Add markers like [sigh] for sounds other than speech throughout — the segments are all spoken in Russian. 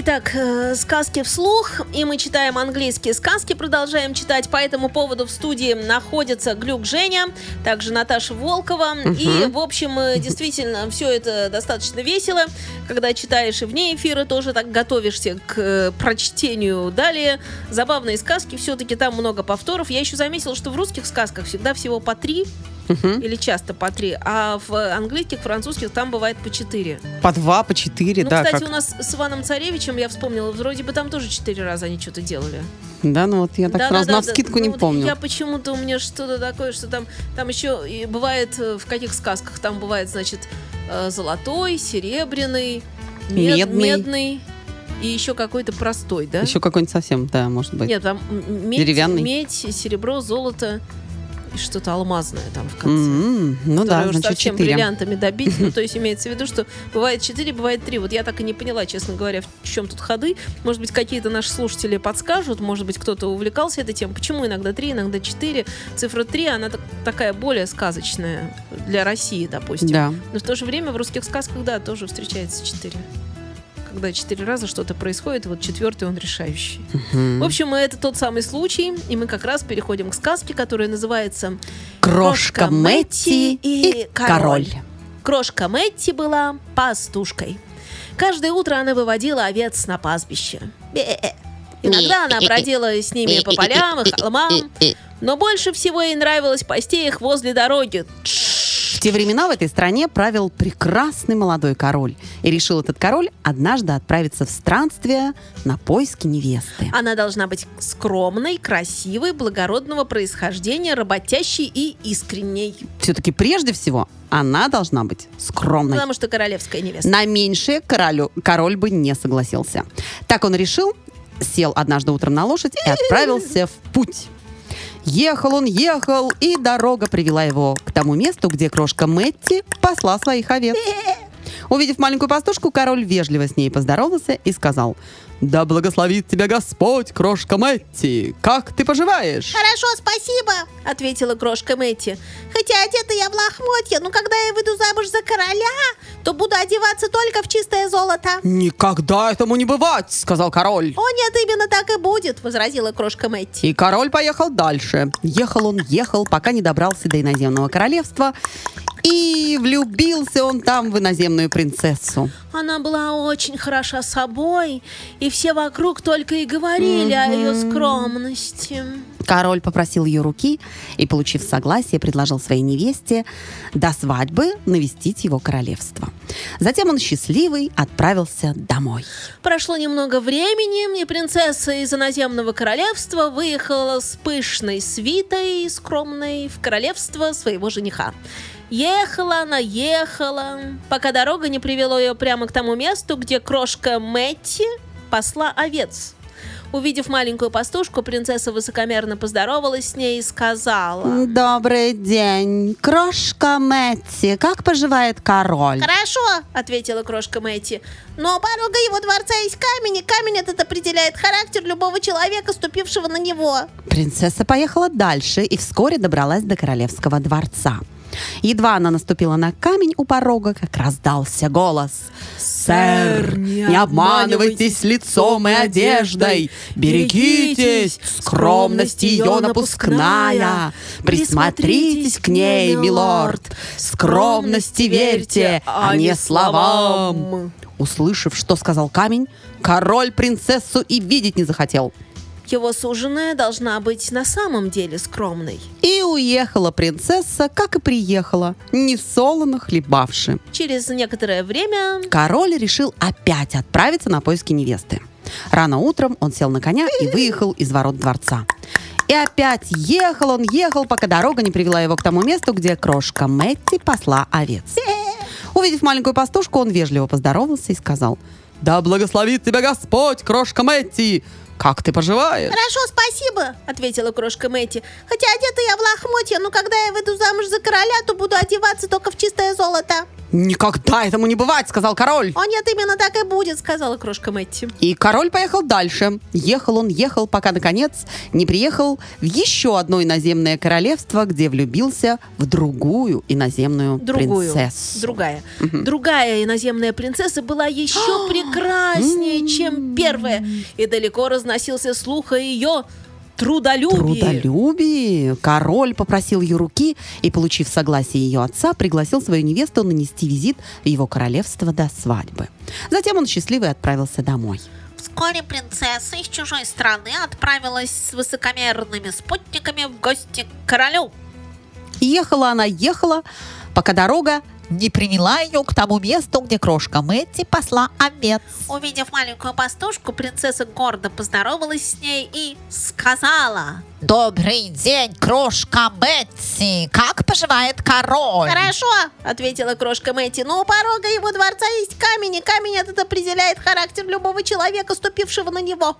Итак, э, сказки вслух, и мы читаем английские сказки, продолжаем читать. По этому поводу в студии находится Глюк Женя, также Наташа Волкова. И, в общем, э, действительно, все это достаточно весело, когда читаешь и вне эфира тоже так готовишься к э, прочтению. Далее, забавные сказки, все-таки там много повторов. Я еще заметила, что в русских сказках всегда всего по три или часто по три, а в английских, французских там бывает по четыре. По два, по четыре, Ну, да. кстати, как- у нас с Иваном Царевичем, я вспомнила, вроде бы там тоже четыре раза они что-то делали. Да, ну вот я так Да, сразу да, на да, вскидку да. не Ну, вот помню. Я почему-то у меня что-то такое, что там, там еще и бывает э, в каких сказках там бывает, значит, э, золотой, серебряный, мед- Медный. медный и еще какой-то простой, да? Еще какой-нибудь совсем, да, может быть. Нет, там медь, Деревянный? медь, серебро, золото и что-то алмазное там в конце. М, Ну да, уж значит, совсем четыре. бриллиантами добить. Ну, то есть [laughs] имеется в виду, что бывает 4, бывает 3. Вот я так и не поняла, честно говоря, в чем тут ходы. Может быть, какие-то наши слушатели подскажут, может быть, кто-то увлекался этой темой. Почему иногда 3, иногда 4? Цифра 3, она так- такая более сказочная для России, допустим. Да. Но в то же время в русских сказках, да, тоже встречается 4. Когда четыре раза что-то происходит, вот четвертый он решающий. В общем, это тот самый случай, и мы как раз переходим к сказке, которая называется Крошка Мэтти и король. Крошка Мэтти была пастушкой. Каждое утро она выводила овец на пастбище. Бе. Иногда она бродила с ними по полям и холмам, но больше всего ей нравилось пасти их возле дороги. В те времена в этой стране правил прекрасный молодой король. И решил этот король однажды отправиться в странствие на поиски невесты. Она должна быть скромной, красивой, благородного происхождения, работящей и искренней. Все-таки прежде всего она должна быть скромной. Потому что королевская невеста. На меньшее королю, король бы не согласился. Так он решил, сел однажды утром на лошадь и отправился в путь. Ехал он, ехал, и дорога привела его к тому месту, где крошка Мэтти посла своих овец. Увидев маленькую пастушку, король вежливо с ней поздоровался и сказал, «Да благословит тебя Господь, крошка Мэтти! Как ты поживаешь?» Хорошо, спасибо, ответила крошка Мэтти. Хотя одета я в лохмотья, но когда я выйду замуж за короля, то буду одеваться только в чистое золото. «Никогда этому не бывать!» — сказал король. О, нет, именно так и будет, возразила крошка Мэтти. И король поехал дальше. Ехал он, ехал, пока не добрался до иноземного королевства. И влюбился он там в иноземную принцессу. Она была очень хороша собой, и все вокруг только и говорили о ее скромности. Король попросил ее руки и, получив согласие, предложил своей невесте до свадьбы навестить его королевство. Затем он счастливый отправился домой. Прошло немного времени, и принцесса из иноземного королевства выехала с пышной свитой скромной в королевство своего жениха. Ехала она, ехала, пока дорога не привела ее прямо к тому месту, где крошка Мэтти посла овец. Увидев маленькую пастушку, принцесса высокомерно поздоровалась с ней и сказала... Добрый день, крошка Мэтти. Как поживает король? «Хорошо», — ответила крошка Мэтти, «но у порога его дворца есть камень, и камень этот определяет характер любого человека, ступившего на него». Принцесса поехала дальше и вскоре добралась до королевского дворца. Едва она наступила на камень у порога, как раздался голос. «Сэр, не обманывайтесь лицом и одеждой, берегитесь, скромность ее напускная, присмотритесь к ней, милорд, скромности верьте, а не словам». Услышав, что сказал камень, король принцессу и видеть не захотел. Его суженая должна быть на самом деле скромной. И уехала принцесса, как и приехала, не солоно хлебавши. Через некоторое время Король решил опять отправиться на поиски невесты. Рано утром он сел на коня и выехал из ворот дворца. И опять ехал он, ехал, пока дорога не привела его к тому месту, где крошка Мэтти посла овец. Увидев маленькую пастушку, он вежливо поздоровался и сказал, «Да благословит тебя Господь, крошка Мэтти! Как ты поживаешь?» «Хорошо, спасибо», — ответила крошка Мэтти. «Хотя одета я в лохмотья, но когда я выйду замуж за короля, то буду одеваться только в чистое золото». Никогда этому не бывать, сказал король. О нет, именно так и будет, сказала крошка Мэтти. И король поехал дальше. Ехал он, ехал, пока, наконец, не приехал в еще одно иноземное королевство, где влюбился в другую иноземную Другую. принцессу. Другая. Другая иноземная принцесса была еще [gasps] прекраснее, чем первая. И далеко разносился слух о ее трудолюбии. Трудолюбие. Король попросил ее руки и, получив согласие ее отца, пригласил свою невесту нанести визит в его королевство до свадьбы. Затем он счастливый отправился домой. Вскоре принцесса из чужой страны отправилась с высокомерными спутниками в гости к королю. Ехала она, ехала, пока дорога не привела ее к тому месту, где крошка Мэтти посла овец. Увидев маленькую пастушку, принцесса гордо поздоровалась с ней и сказала... Добрый день, крошка Мэтти! Как поживает король? Хорошо, ответила крошка Мэтти, но у порога его дворца есть камень, и камень этот определяет характер любого человека, ступившего на него.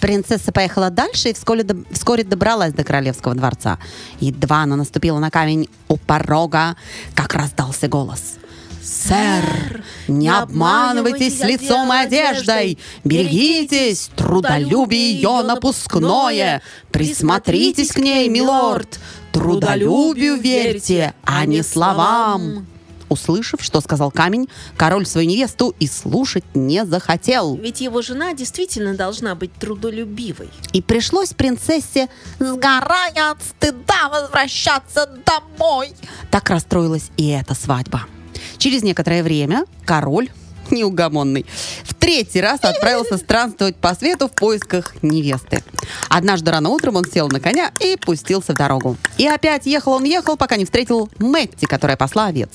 Принцесса поехала дальше и вскоре, вскоре добралась до королевского дворца. Едва она наступила на камень у порога, как раздался голос. «Сэр, не обманывайтесь лицом и одеждой! Берегитесь, трудолюбие ее напускное! Присмотритесь к ней, милорд! Трудолюбию верьте, а не словам!» Услышав, что сказал камень, король свою невесту и слушать не захотел. Ведь его жена действительно должна быть трудолюбивой. И пришлось принцессе Сгорая от стыда возвращаться домой. Так расстроилась и эта свадьба. Через некоторое время король, [laughs] неугомонный, в третий раз отправился странствовать по свету в поисках невесты. Однажды рано утром он сел на коня и пустился в дорогу. И опять ехал он ехал, пока не встретил Мэтти, которая посла овец.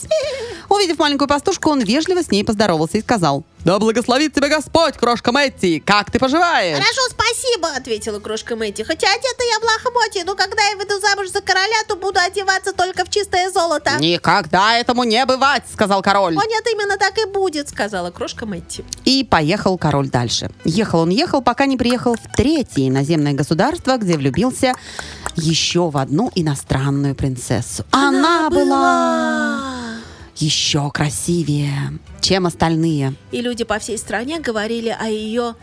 Увидев маленькую пастушку, он вежливо с ней поздоровался и сказал, «Да благословит тебя Господь, крошка Мэтти! Как ты поживаешь?» Хорошо, спасибо, ответила крошка Мэтти. Хотя одета я в лохмотье, но когда я выйду замуж за короля, то буду одеваться только в чистое золото. «Никогда этому не бывать!» — сказал король. О нет, именно так и будет, сказала крошка Мэтти. И поехал король дальше. Ехал он, ехал, пока не приехал в третье иноземное государство, где влюбился еще в одну иностранную принцессу. Она, была еще красивее, чем остальные. И люди по всей стране говорили о ее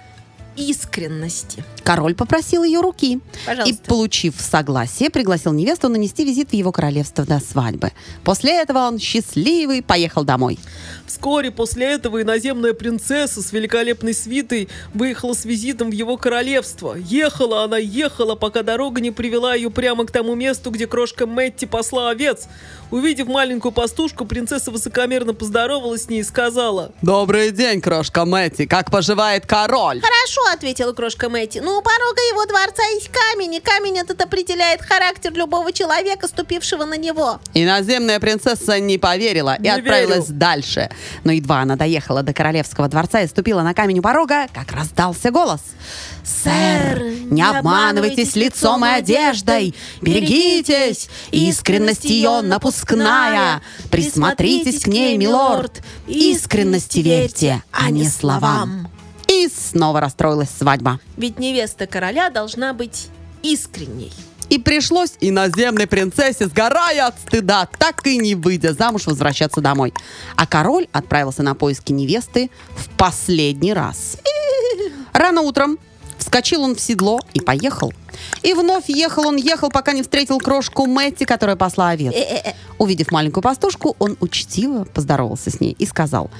искренности. Король попросил ее руки. Пожалуйста. И, получив согласие, пригласил невесту нанести визит в его королевство до свадьбы. После этого он счастливый поехал домой. Вскоре после этого иноземная принцесса с великолепной свитой выехала с визитом в его королевство. Ехала она, ехала, пока дорога не привела ее прямо к тому месту, где крошка Мэтти посла овец. Увидев маленькую пастушку, принцесса высокомерно поздоровалась с ней и сказала... Добрый день, крошка Мэтти. Как поживает король? Хорошо, ответила крошка Мэтти. Но у порога его дворца есть камень, и камень этот определяет характер любого человека, ступившего на него. Иноземная принцесса не поверила и Не отправилась верю. дальше. Но едва она доехала до королевского дворца и ступила на камень у порога, как раздался голос. «Сэр, не обманывайтесь лицом и одеждой! Берегитесь! Искренность ее напускная! Присмотритесь к ней, милорд! Искренности верьте, а не словам!» И снова расстроилась свадьба. Ведь невеста короля должна быть искренней. И пришлось иноземной принцессе, сгорая от стыда, так и не выйдя замуж, возвращаться домой. А король отправился на поиски невесты в последний раз. Рано утром вскочил он в седло и поехал. И вновь ехал он, ехал, пока не встретил крошку Мэтти, которая посла овец. Увидев маленькую пастушку, он учтиво поздоровался с ней и сказал,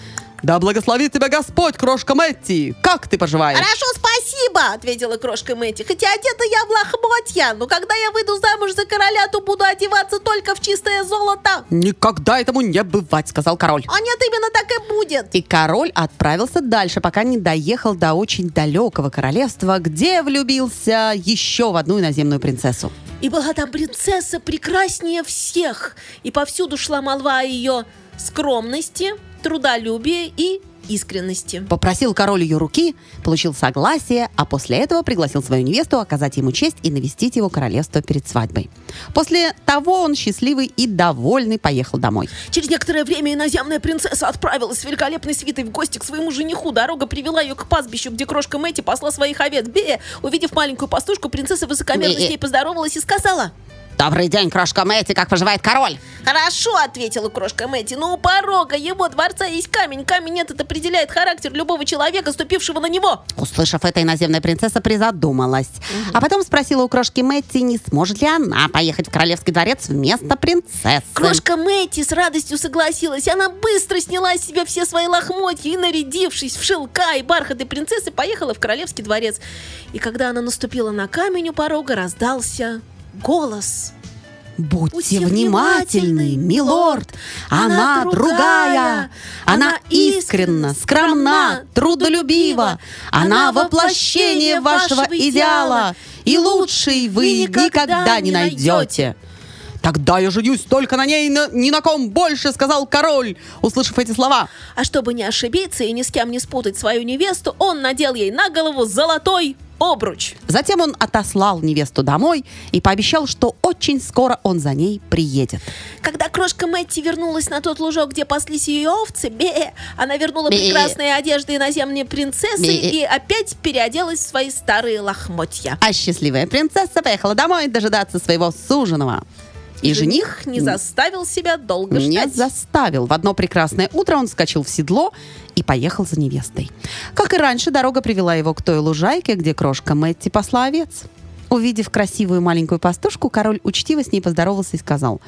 «Да благословит тебя Господь, крошка Мэтти! Как ты поживаешь?» Хорошо, спасибо, ответила крошка Мэтти. Хотя одета я в лохмотья, но когда я выйду замуж за короля, то буду одеваться только в чистое золото. «Никогда этому не бывать», — сказал король. А нет, именно так и будет. И король отправился дальше, пока не доехал до очень далекого королевства, где влюбился еще в одну иноземную принцессу. И была там принцесса прекраснее всех. И повсюду шла молва о ее скромности, трудолюбии и искренности. Попросил король ее руки, получил согласие, а после этого пригласил свою невесту оказать ему честь и навестить его королевство перед свадьбой. После того он счастливый и довольный поехал домой. Через некоторое время иноземная принцесса отправилась с великолепной свитой в гости к своему жениху. Дорога привела ее к пастбищу, где крошка Мэти посла своих овец. Бе! Увидев маленькую пастушку, принцесса высокомерно с ней поздоровалась и сказала... Добрый день, крошка Мэтти, как поживает король? Хорошо, ответила крошка Мэтти, но у порога его дворца есть камень. Камень этот определяет характер любого человека, ступившего на него. Услышав это, иноземная принцесса призадумалась. А потом спросила у крошки Мэтти, не сможет ли она поехать в королевский дворец вместо принцессы. Крошка Мэтти с радостью согласилась. Она быстро сняла с себя все свои лохмотья и, нарядившись в шелка и бархаты принцессы, поехала в королевский дворец. И когда она наступила на камень у порога, раздался голос. Будьте Будьте внимательны, милорд. Она Она другая. Она искренна, скромна, трудолюбива. Она Она воплощение вашего идеала. И лучшей вы никогда не найдете. Тогда я женюсь только на ней, на- ни на ком больше, сказал король, услышав эти слова. А чтобы не ошибиться и ни с кем не спутать свою невесту, он надел ей на голову золотой обруч. Затем он отослал невесту домой и пообещал, что очень скоро он за ней приедет. Когда крошка Мэтти вернулась на тот лужок, где паслись ее овцы, бе, она вернула прекрасные одежды иноземной принцессы и опять переоделась в свои старые лохмотья. А счастливая принцесса поехала домой дожидаться своего суженого. И жених не заставил себя долго не ждать. заставил. В одно прекрасное утро он вскочил в седло и поехал за невестой. Как и раньше, дорога привела его к той лужайке, где крошка Мэтти пасла овец. Увидев красивую маленькую пастушку, король учтиво с ней поздоровался и сказал,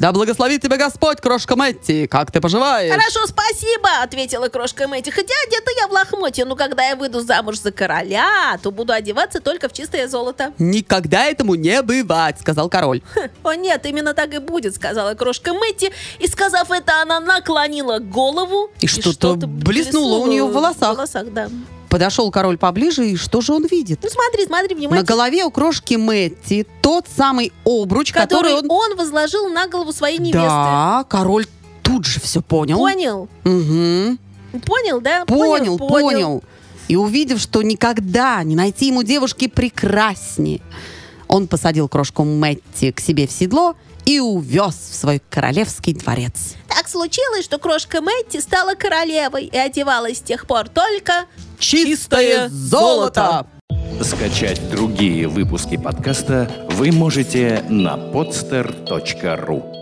«Да благословит тебя Господь, крошка Мэтти! Как ты поживаешь?» Хорошо, спасибо, ответила крошка Мэтти. Хотя одета я в лохмотье, но когда я выйду замуж за короля, то буду одеваться только в чистое золото. «Никогда этому не бывать», — сказал король. О нет, именно так и будет, сказала крошка Мэтти. И сказав это, она наклонила голову. И что-то блеснуло у неё в волосах. В волосах, да. Подошел король поближе, и что же он видит? Ну смотри, смотри На внимательно. голове у крошки Мэтти тот самый обруч, который, который он... он возложил на голову своей невесты. Да, король тут же все понял. Понял? Мгм. Понял, да? Понял, понял. И увидев, что никогда не найти ему девушки прекраснее, он посадил крошку Мэтти к себе в седло и увез в свой королевский дворец. Так случилось, что крошка Мэтти стала королевой и одевалась с тех пор только Чистое золото! Скачать другие выпуски подкаста вы можете на podster.ru